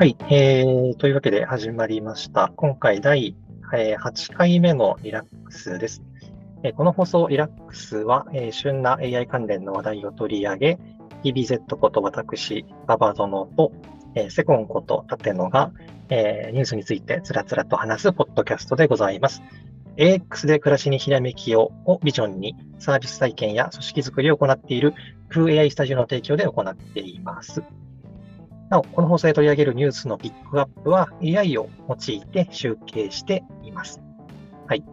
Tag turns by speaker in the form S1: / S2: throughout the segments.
S1: はい、えー、というわけで始まりました。今回第、8回目のリラックスです。この放送リラックスは、え旬な AI 関連の話題を取り上げ、EBZ こと私、ババゾノと、えセコンこと立野が、えニュースについてつらつらと話すポッドキャストでございます。AX で暮らしにひらめきををビジョンにサービス体験や組織づくりを行っている FAI スタジオの提供で行っています。なお、この放送で取り上げるニュースのピックアップは AI を用いて集計しています。はい。と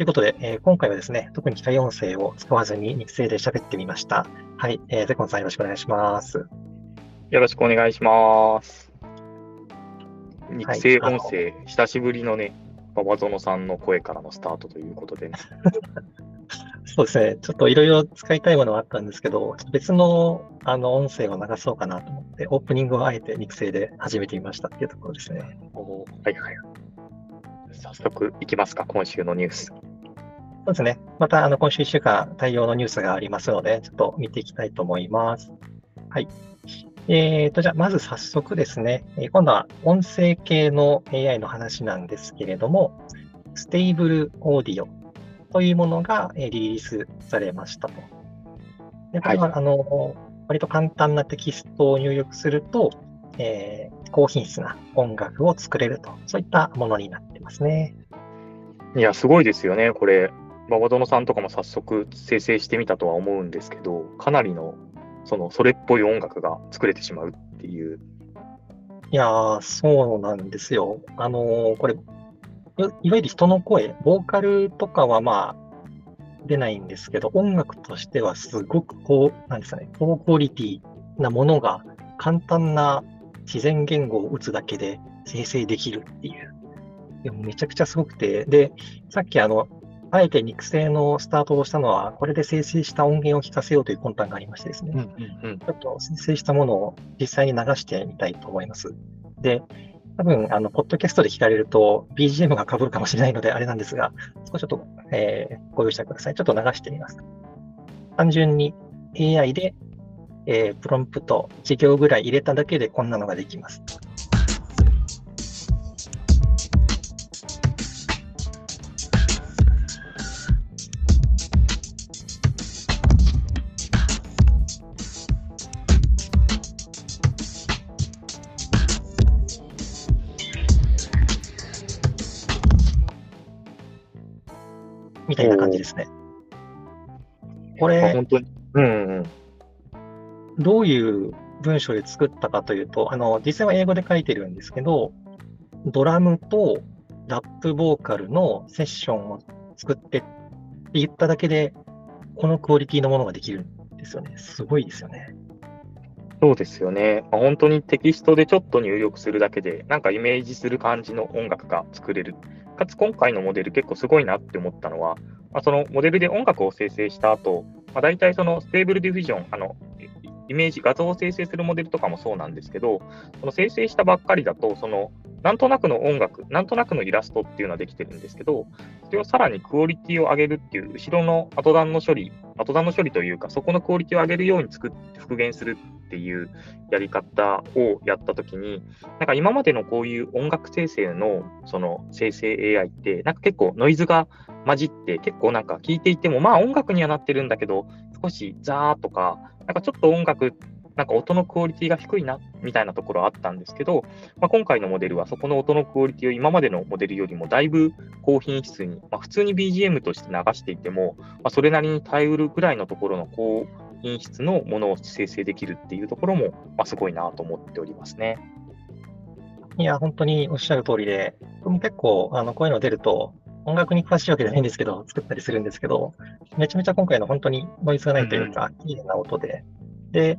S1: いうことで、えー今回はですね、特に機械音声を使わずに肉声で喋ってみました。はい。えー、ゼコンさんよろしくお願いします。
S2: よろしくお願いします。肉声音声、久しぶりのね、馬場園さんの声からのスタートということでね。
S1: そうですね。ちょっといろいろ使いたいものはあったんですけど、別のあの音声を流そうかなと思って、オープニングをあえて肉声で始めてみましたっていうところですね。
S2: はいはい。早速いきますか、今週のニュース。
S1: そうですね。また、あの、今週1週間対応のニュースがありますので、ちょっと見ていきたいと思います。はい。えーと、じゃあ、まず早速ですね、えー今度は音声系の AI の話なんですけれども、Stable Audio というものがえーリリースされましたと。で、これは、あの、割と簡単なテキストを入力すると、えー高品質な音楽を作れると、そういったものになってますね。
S2: いや、すごいですよね、これ。馬場園さんとかも早速生成してみたとは思うんですけど、かなりの、その、それっぽい音楽が作れてしまうっていう。
S1: いやー、そうなんですよ。あのーこれ、いいわゆる人の声、ボーカルとかはまあ、出ないんですけど、音楽としてはすごくこう、なんですかね、高クオリティなものが簡単な自然言語を打つだけで生成できるっていう。でもめちゃくちゃすごくて、で、さっきあの、あえて肉声のスタートをしたのは、これで生成した音源を聞かせようという魂胆がありましてですね。
S2: うんうん
S1: ちょっと生成したものを実際に流してみたいと思います。で、多分、あの、ポッドキャストで聞かれると BGM が被るかもしれないのであれなんですが、少しちょっと、えーご容赦ください。ちょっと流してみます。単純に AI で、えープロンプト1行ぐらい入れただけでこんなのができます。みたいな感じですね。こ
S2: まあ
S1: れ、
S2: 本当に。うんうん。
S1: どういう文章で作ったかというと、あの、実際は英語で書いてるんですけど、ドラムとラップボーカルのセッションを作ってって言っただけで、このクオリティのものができるんですよね。すごいですよね。
S2: そうですよね。まあ、本当にテキストでちょっと入力するだけで、なんかイメージする感じの音楽が作れる。かつ今回のモデル結構すごいなって思ったのは、まあ、そのモデルで音楽を生成した後、まあ、大体その Stable Diffusion、あの、イメージ、画像を生成するモデルとかもそうなんですけど、その生成したばっかりだと、その、なんとなくの音楽、なんとなくのイラストっていうのはできてるんですけど、それをさらにクオリティを上げるっていう、後ろの後段の処理、後段の処理というか、そこのクオリティを上げるように作って復元するっていうやり方をやったときに、なんか今までのこういう音楽生成のその生成 AI って、なんか結構ノイズが混じって、結構なんか聞いていても、まあ音楽にはなってるんだけど、少しザーとか、なんかちょっと音楽、なんか音のクオリティが低いなみたいなところあったんですけど、まあ、今回のモデルはそこの音のクオリティを今までのモデルよりもだいぶ高品質に、まあ、普通に BGM として流していても、まあ、それなりに耐えうるぐらいのところの高品質のものを生成できるっていうところも、まあ、すごいなと思っておりますね。
S1: いや、本当におっしゃる通りで、僕も結構、あの、こういうの出ると、音楽に詳しいわけじゃないんですけど、作ったりするんですけど、めちゃめちゃ今回の本当にノイズがないというか、綺麗な音で、で、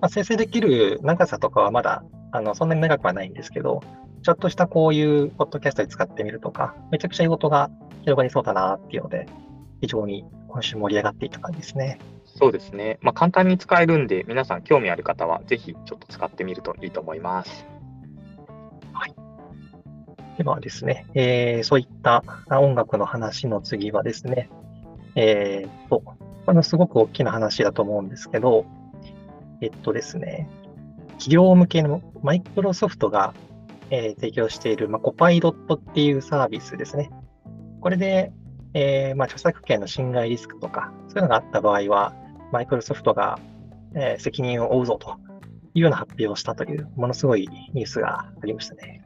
S1: まあ、生成できる長さとかはまだ、あの、そんなに長くはないんですけど、ちょっとしたこういうポッドキャストで使ってみるとか、めちゃくちゃいい音が広がりそうだなっていうので、非常に今週盛り上がっていた感じですね。
S2: そうですね。まあ、簡単に使えるんで、皆さん興味ある方は、ぜひちょっと使ってみるといいと思います。
S1: ではですね、えーそういった音楽の話の次はですね、えーっと、これもすごく大きな話だと思うんですけど、えっとですね、企業向けのマイクロソフトがえー、提供している、まあ、コパイドットっていうサービスですね。これで、えー、まあ、著作権の侵害リスクとか、そういうのがあった場合は、マイクロソフトが、えー、責任を負うぞというような発表をしたという、ものすごいニュースがありましたね。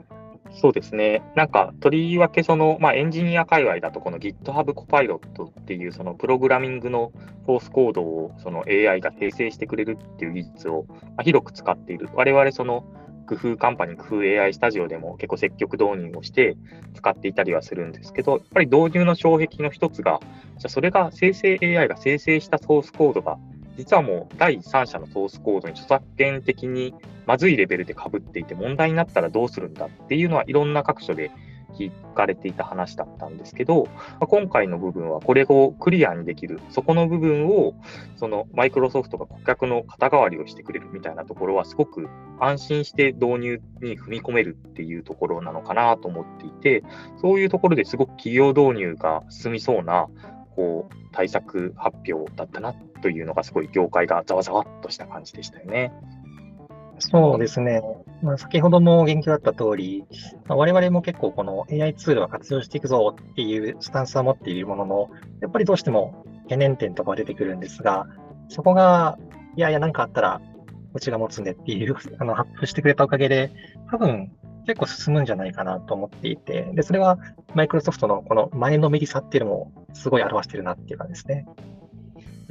S2: そうですね。なんか、とりわけその、まあ、エンジニア界隈だと、この GitHub コパイロットっていう、そのプログラミングのフォースコードをその AI が生成してくれるっていう技術を、広く使っている。我々、その、工夫カンパニー、工夫 AI スタジオでも結構積極導入をして使っていたりはするんですけど、やっぱり導入の障壁の一つが、じゃそれが生成 AI が生成したソースコードが、実はもう第三者のソースコードに著作権的にまずいレベルでかぶっていて問題になったらどうするんだっていうのはいろんな各所で聞かれていた話だったんですけど、ま今回の部分はこれをクリアにできる、そこの部分を、そのマイクロソフトが顧客の肩代わりをしてくれるみたいなところは、すごく安心して導入に踏み込めるっていうところなのかなと思っていて、そういうところですごく企業導入が進みそうな、こう、対策発表だったなというのが、すごい業界がざわざわっとした感じでしたよね。
S1: そうですね。まあ、先ほども言及あった通り、まあ、我々も結構この AI ツールは活用していくぞっていうスタンスは持っているものの、やっぱりどうしても懸念点とか出てくるんですが、そこが、いやいや、なんかあったら、うちが持つんでっていう、あの、発布してくれたおかげで、多分、結構進むんじゃないかなと思っていて、で、それは、マイクロソフトのこの前のめりさっていうのも、すごい表してるなっていう感じですね。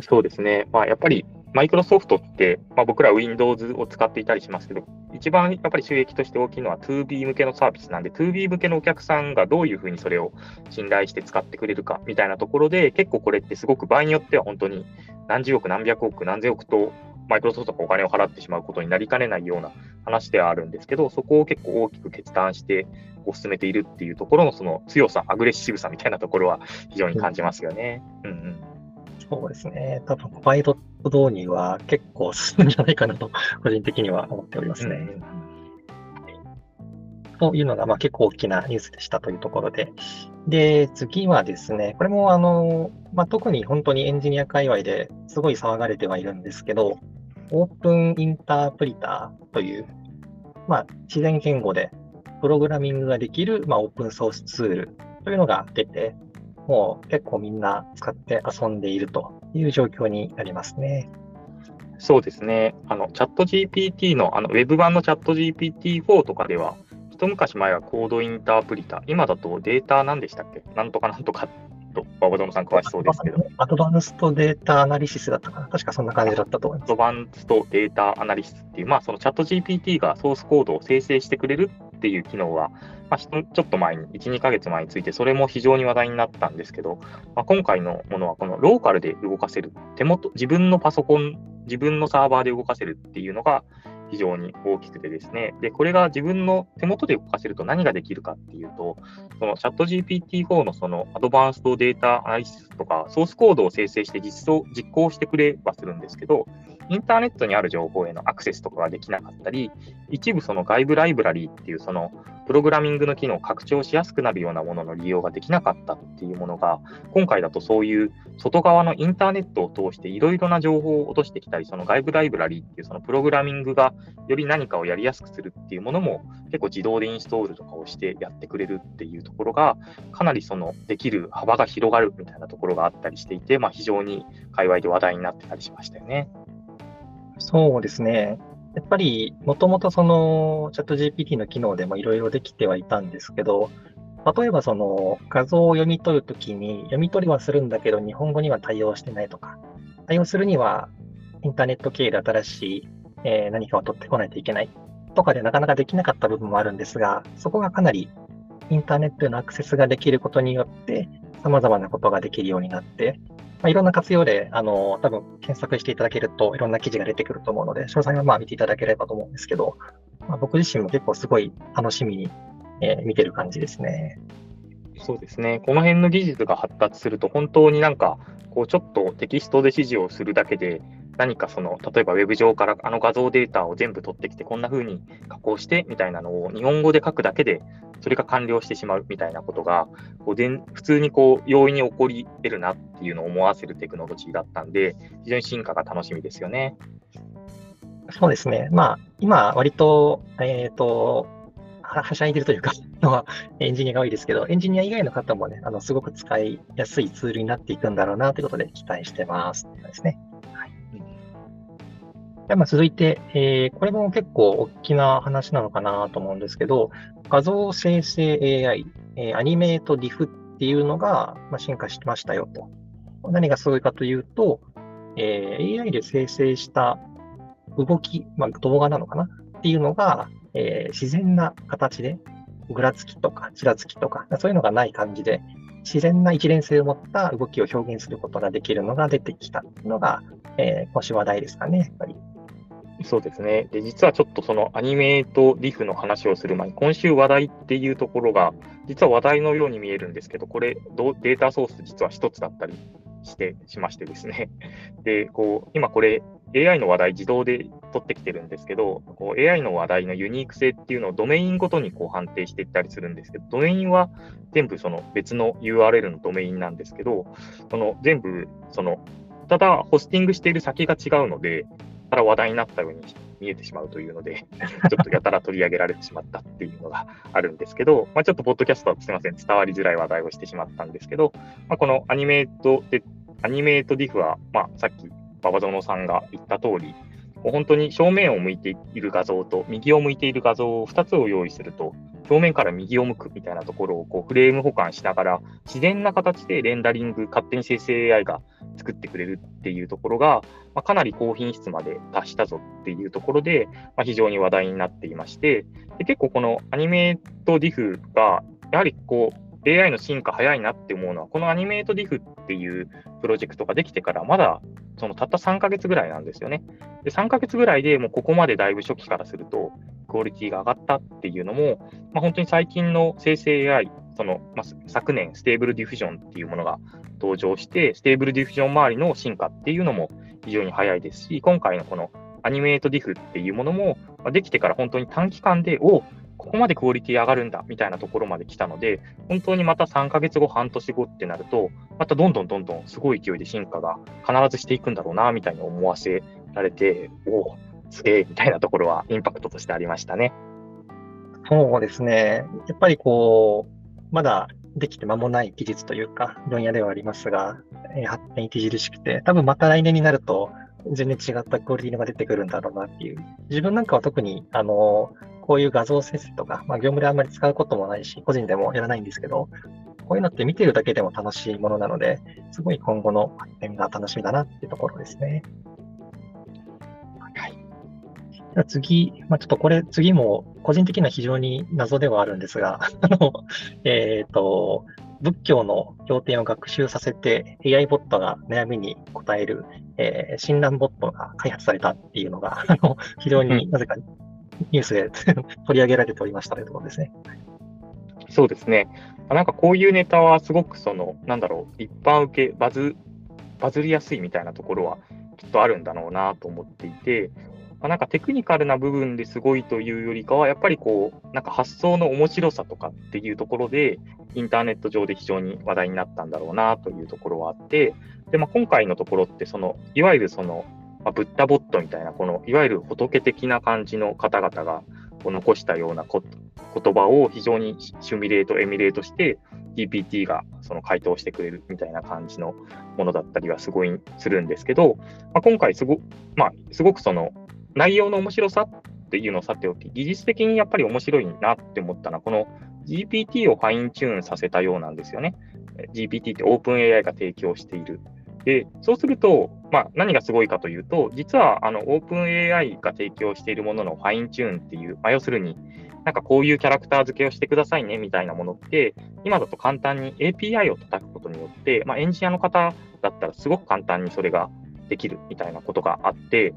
S2: そうですね。まあ、やっぱりマイクロソフトって、まあ、僕ら Windows を使っていたりしますけど、一番やっぱり収益として大きいのは 2B 向けのサービスなんで、2B 向けのお客さんがどういうふうにそれを信頼して使ってくれるかみたいなところで、結構これってすごく場合によっては本当に何十億、何百億、何千億とマイクロソフトがお金を払ってしまうことになりかねないような話ではあるんですけど、そこを結構大きく決断してこう進めているっていうところのその強さ、アグレッシブさみたいなところは非常に感じますよね。うん、うん、
S1: そうですね。多分、パイロット導入は結構進むんじゃないかなと、個人的には思っておりますね。うんというのが、まあ、結構大きなニュースでしたというところで。で、次はですね、これもあの、まあ、特に本当にエンジニア界隈ですごい騒がれてはいるんですけど、オープンインタープリターという、まあ、自然言語でプログラミングができる、まあ、オープンソースツールというのが出て、もう結構みんな使って遊んでいるという状況になりますね。
S2: そうですね。あの、チャット GPT の、あの、ウェブ版のチャット GPT-4 とかでは、一昔前はコードインタープリター、今だとデータ何でしたっけ？なんとかなんとかと、ババドムさん詳しそうですけど。
S1: アドバンストデータアナリシスだったかな？確かそんな感じだったと思います。
S2: アドバンストデータアナリシスっていう、まあ、そのチャット GPT がソースコードを生成してくれるっていう機能は、まあ、ちょっと前に、1、2ヶ月前について、それも非常に話題になったんですけど、まあ、今回のものは、このローカルで動かせる、手元、自分のパソコン、自分のサーバーで動かせるっていうのが、非常に大きくてですね、で、これが自分の手元で動かせると何ができるかっていうと、そのチャット GPT-4 のそのアドバンストデータアナリシスとか、ソースコードを生成して実装、実行してくれはするんですけど、インターネットにある情報へのアクセスとかができなかったり、一部その外部ライブラリーっていうそのプログラミングの機能を拡張しやすくなるようなものの利用ができなかったっていうものが、今回だとそういう外側のインターネットを通していろいろな情報を落としてきたり、その外部ライブラリーっていうそのプログラミングがより何かをやりやすくするっていうものも結構自動でインストールとかをしてやってくれるっていうところが、かなりそのできる幅が広がるみたいなところがあったりしていて、まあ、非常に界隈で話題になってたりしましたよね。
S1: そうですね。やっぱり、もともとそのチャット GPT の機能でもいろいろできてはいたんですけど、例えばその画像を読み取るときに読み取りはするんだけど日本語には対応してないとか、対応するにはインターネット経由で新しい、えー、何かを取ってこないといけないとかでなかなかできなかった部分もあるんですが、そこがかなりインターネットへのアクセスができることによって様々なことができるようになって、まあ、いろんな活用で、あの、多分検索していただけるといろんな記事が出てくると思うので、詳細はまあ見ていただければと思うんですけど、まあ、僕自身も結構すごい楽しみに、えー、見てる感じですね。
S2: そうですね。この辺の技術が発達すると、本当になんか、こうちょっとテキストで指示をするだけで、何かその、例えばウェブ上からあの画像データを全部取ってきて、こんな風に加工してみたいなのを日本語で書くだけで、それが完了してしまうみたいなことが、こう普通にこう容易に起こり得るなっていうのを思わせるテクノロジーだったんで、非常に進化が楽しみですよね。
S1: そうですね。まあ、今、割と、えっ、ー、と、はしゃいでるというかのはエンジニアが多いですけど、エンジニア以外の方もね、あのすごく使いやすいツールになっていくんだろうなということで期待してますですね。でまあ続いて、えー、これも結構大きな話なのかなと思うんですけど、画像生成 AI、えー、アニメート DIF っていうのが、まあ、進化しましたよと。何がすごいかというと、えー、AI で生成した動き、まあ、動画なのかな？っていうのが、えー、自然な形で、ぐらつきとか、ちらつきとか、そういうのがない感じで、自然な一連性を持った動きを表現することができるのが出てきたのが、えー、今週話題ですかね、やっぱり。
S2: そうですね。で、実はちょっとそのアニメとリフの話をする前に、今週話題っていうところが、実は話題のように見えるんですけど、これ、データソース実は一つだったりしてしましてですね。で、こう、今これ AI の話題自動で取ってきてるんですけど、こう AI の話題のユニーク性っていうのをドメインごとにこう判定していったりするんですけど、ドメインは全部その別の URL のドメインなんですけど、その全部その、ただホスティングしている先が違うので、ただ話題になったように見えてしまうというので、ちょっとやたら取り上げられてしまったっていうのがあるんですけど、まあ、ちょっとポッドキャストはすみません、伝わりづらい話題をしてしまったんですけど、まあ、このアニメートで、アニメートディフは、まあ、さっき馬場園さんが言った通り、もう本当に正面を向いている画像と右を向いている画像を2つを用意すると、表面から右を向くみたいなところをこうフレーム保管しながら、自然な形でレンダリング、勝手に生成 AI が作ってくれるっていうところが、まあ、かなり高品質まで達したぞっていうところで、まあ、非常に話題になっていまして、で結構このアニメートディフが、やはりこう、AI の進化早いなって思うのは、この AnimateDiff っていうプロジェクトができてからまだそのたった3ヶ月ぐらいなんですよね。で3ヶ月ぐらいでもうここまでだいぶ初期からするとクオリティが上がったっていうのも、まあ、本当に最近の生成 AI、そのまあ、昨年 Stable Diffusion っていうものが登場して、 Stable Diffusion 周りの進化っていうのも非常に早いですし、今回のこの AnimateDiff っていうものもま、できてから本当に短期間で、おここまでクオリティ上がるんだみたいなところまで来たので、本当にまた3ヶ月後、半年後ってなると、またどんどんどんどんすごい勢いで進化が必ずしていくんだろうなみたいに思わせられて、おお、すげえみたいなところはインパクトとしてありましたね。
S1: そうですね。やっぱりこう、まだできて間もない技術というか、分野ではありますが、え、発展著しくて、多分また来年になると、全然違ったクオリティが出てくるんだろうなっていう。自分なんかは特に、あの、こういう画像生成とか、まあ、業務であんまり使うこともないし、個人でもやらないんですけど、こういうのって見てるだけでも楽しいものなので、すごい今後の発展が楽しみだなっていうところですね。はい。じゃあ次、まあ、ちょっとこれ、次も個人的には非常に謎ではあるんですが、あの、えっ、ー、と、仏教の経典を学習させて AI ボットが悩みに答える、えー、診断ボットが開発されたっていうのが、あの非常になぜかニュースで 取り上げられておりましたというところですね。
S2: そうですね。なんかこういうネタはすごくその、なんだろう、一般受け、バズ、バズりやすいみたいなところはきっとあるんだろうなと思っていて、ま、なんかテクニカルな部分ですごいというよりかは、やっぱりこう、なんか発想の面白さとかっていうところで、インターネット上で非常に話題になったんだろうなというところはあって、で、まあ、今回のところって、その、いわゆるその、まあ、ブッダボットみたいな、この、いわゆる仏的な感じの方々が残したようなこ言葉を非常にシミュレート、エミュレートして、GPT がその回答してくれるみたいな感じのものだったりはすごいするんですけど、まあ、今回すご,、まあ、すごくその内容の面白さっていうのをさておき、技術的にやっぱり面白いなって思ったのは、この GPT をファインチューンさせたようなんですよね。GPT って OpenAI が提供している。で、そうすると、まあ、何がすごいかというと、実はあの OpenAI が提供しているもののファインチューンっていう、まあ、要するに、なんかこういうキャラクター付けをしてくださいねみたいなものって、今だと簡単に API を叩くことによって、まあ、エンジニアの方だったらすごく簡単にそれができるみたいなことがあって、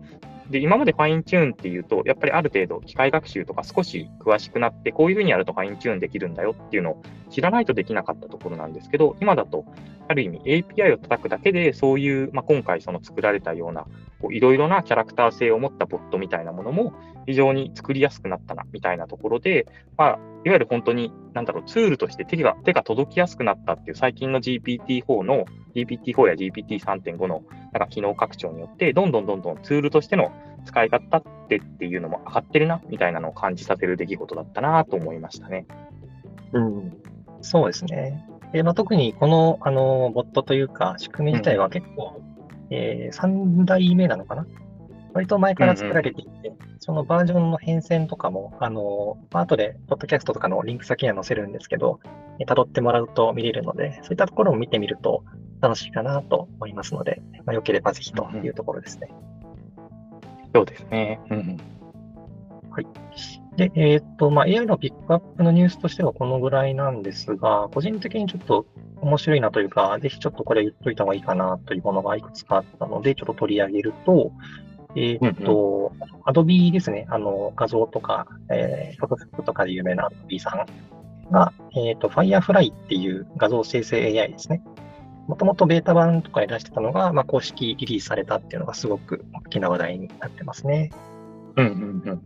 S2: で、今までファインチューンっていうと、やっぱりある程度機械学習とか少し詳しくなって、こういうふうにやるとファインチューンできるんだよっていうのを知らないとできなかったところなんですけど、今だと、ある意味 API を叩くだけで、そういう、まあ、今回その作られたような、いろいろなキャラクター性を持ったボットみたいなものも非常に作りやすくなったな、みたいなところで、まあ、いわゆる本当に、なんだろう、ツールとして手が手が届きやすくなったっていう最近の GPT-4 の GPT-4 や GPT3.5 のなんか機能拡張によって、どんどんどんどんツールとしての使い方ってっていうのも上がってるな、みたいなのを感じさせる出来事だったなと思いましたね。
S1: うん、そうですね。でまあ、特にこのあのボットというか、仕組み自体は結構、うん、えー、3代目なのかな？割と前から作られていて、うんうん、そのバージョンの変遷とかも、あの、まあ、後で、ポッドキャストとかのリンク先には載せるんですけど、辿ってもらうと見れるので、そういったところを見てみると楽しいかなと思いますので、まあ、よければぜひというところですね。
S2: うん、そうですね。うん、
S1: はい。で、えっ、と、まあ、AI のピックアップのニュースとしてはこのぐらいなんですが、個人的にちょっと面白いなというか、ぜひちょっとこれ言っといた方がいいかなというものがいくつかあったので、ちょっと取り上げると、えっ、と、Adobe ですね、あの、画像とか、えー、フォトショップとかで有名な Adobe さんが、えっ、ー、と、Firefly っていう画像生成 AI ですね。もともとベータ版とかで出してたのが、まあ、公式リリースされたっていうのがすごく大きな話題になってますね。
S2: うんうんうん。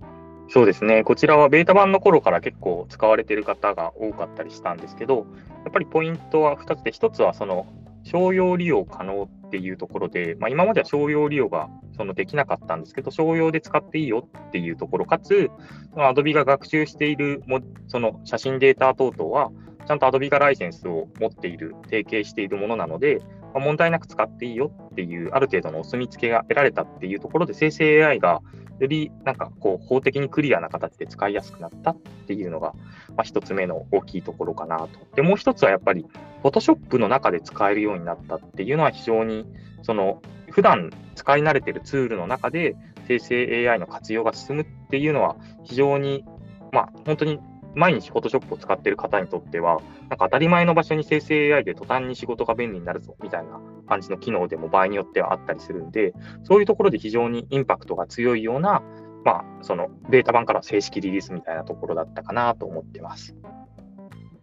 S2: そうですね。こちらはベータ版の頃から結構使われてる方が多かったりしたんですけど、やっぱりポイントは2つで、1つはその商用利用可能っていうところで、まあ、今までは商用利用がそのできなかったんですけど、商用で使っていいよっていうところ、かつ、Adobe が学習しているもその写真データ等々は、ちゃんと Adobe がライセンスを持っている、提携しているものなので、ま、問題なく使っていいよっていう、ある程度のお墨付けが得られたっていうところで、生成 AI がよりなんかこう法的にクリアな形で使いやすくなったっていうのが、まあ、一つ目の大きいところかなと。で、もう一つはやっぱり、Photoshop の中で使えるようになったっていうのは非常に、その、普段使い慣れてるツールの中で生成 AI の活用が進むっていうのは非常に、まあ、本当に毎日 Photoshop を使っている方にとっては、なんか当たり前の場所に生成 AI で途端に仕事が便利になるぞみたいな感じの機能でも場合によってはあったりするんで、そういうところで非常にインパクトが強いような、まあ、そのベータ版から正式リリースみたいなところだったかなと思ってます。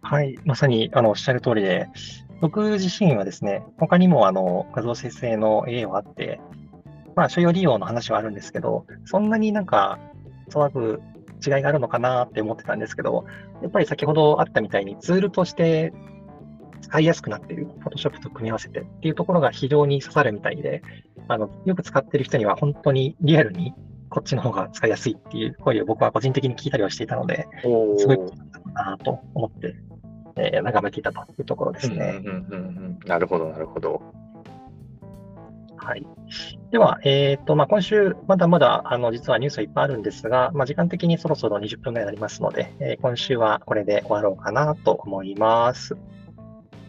S1: はい、まさにあのおっしゃる通りで、僕自身はですね、他にもあの画像生成の AI はあって、まあ、所要利用の話はあるんですけど、そんなになんか、おそらく違いがあるのかなって思ってたんですけど、やっぱり先ほどあったみたいにツールとして使いやすくなっている、Photoshop と組み合わせてっていうところが非常に刺さるみたいで、あのよく使ってる人には本当にリアルにこっちの方が使いやすいっていう声を僕は個人的に聞いたりはしていたので、すごいことだなと思って、えー、眺めていたというところですね。
S2: なるほど、なるほど。
S1: はい。では、えっ、ー、と、まあ、今週、まだまだ、あの、実はニュースはいっぱいあるんですが、まあ、時間的にそろそろ20分ぐらいになりますので、えー、今週はこれで終わろうかなと思います。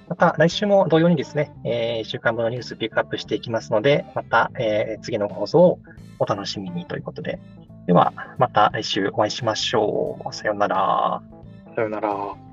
S1: また、来週も同様にですね、えー、1週間分のニュースピックアップしていきますので、また、えー、次の放送をお楽しみにということで。では、また来週お会いしましょう。さようなら。
S2: さよなら。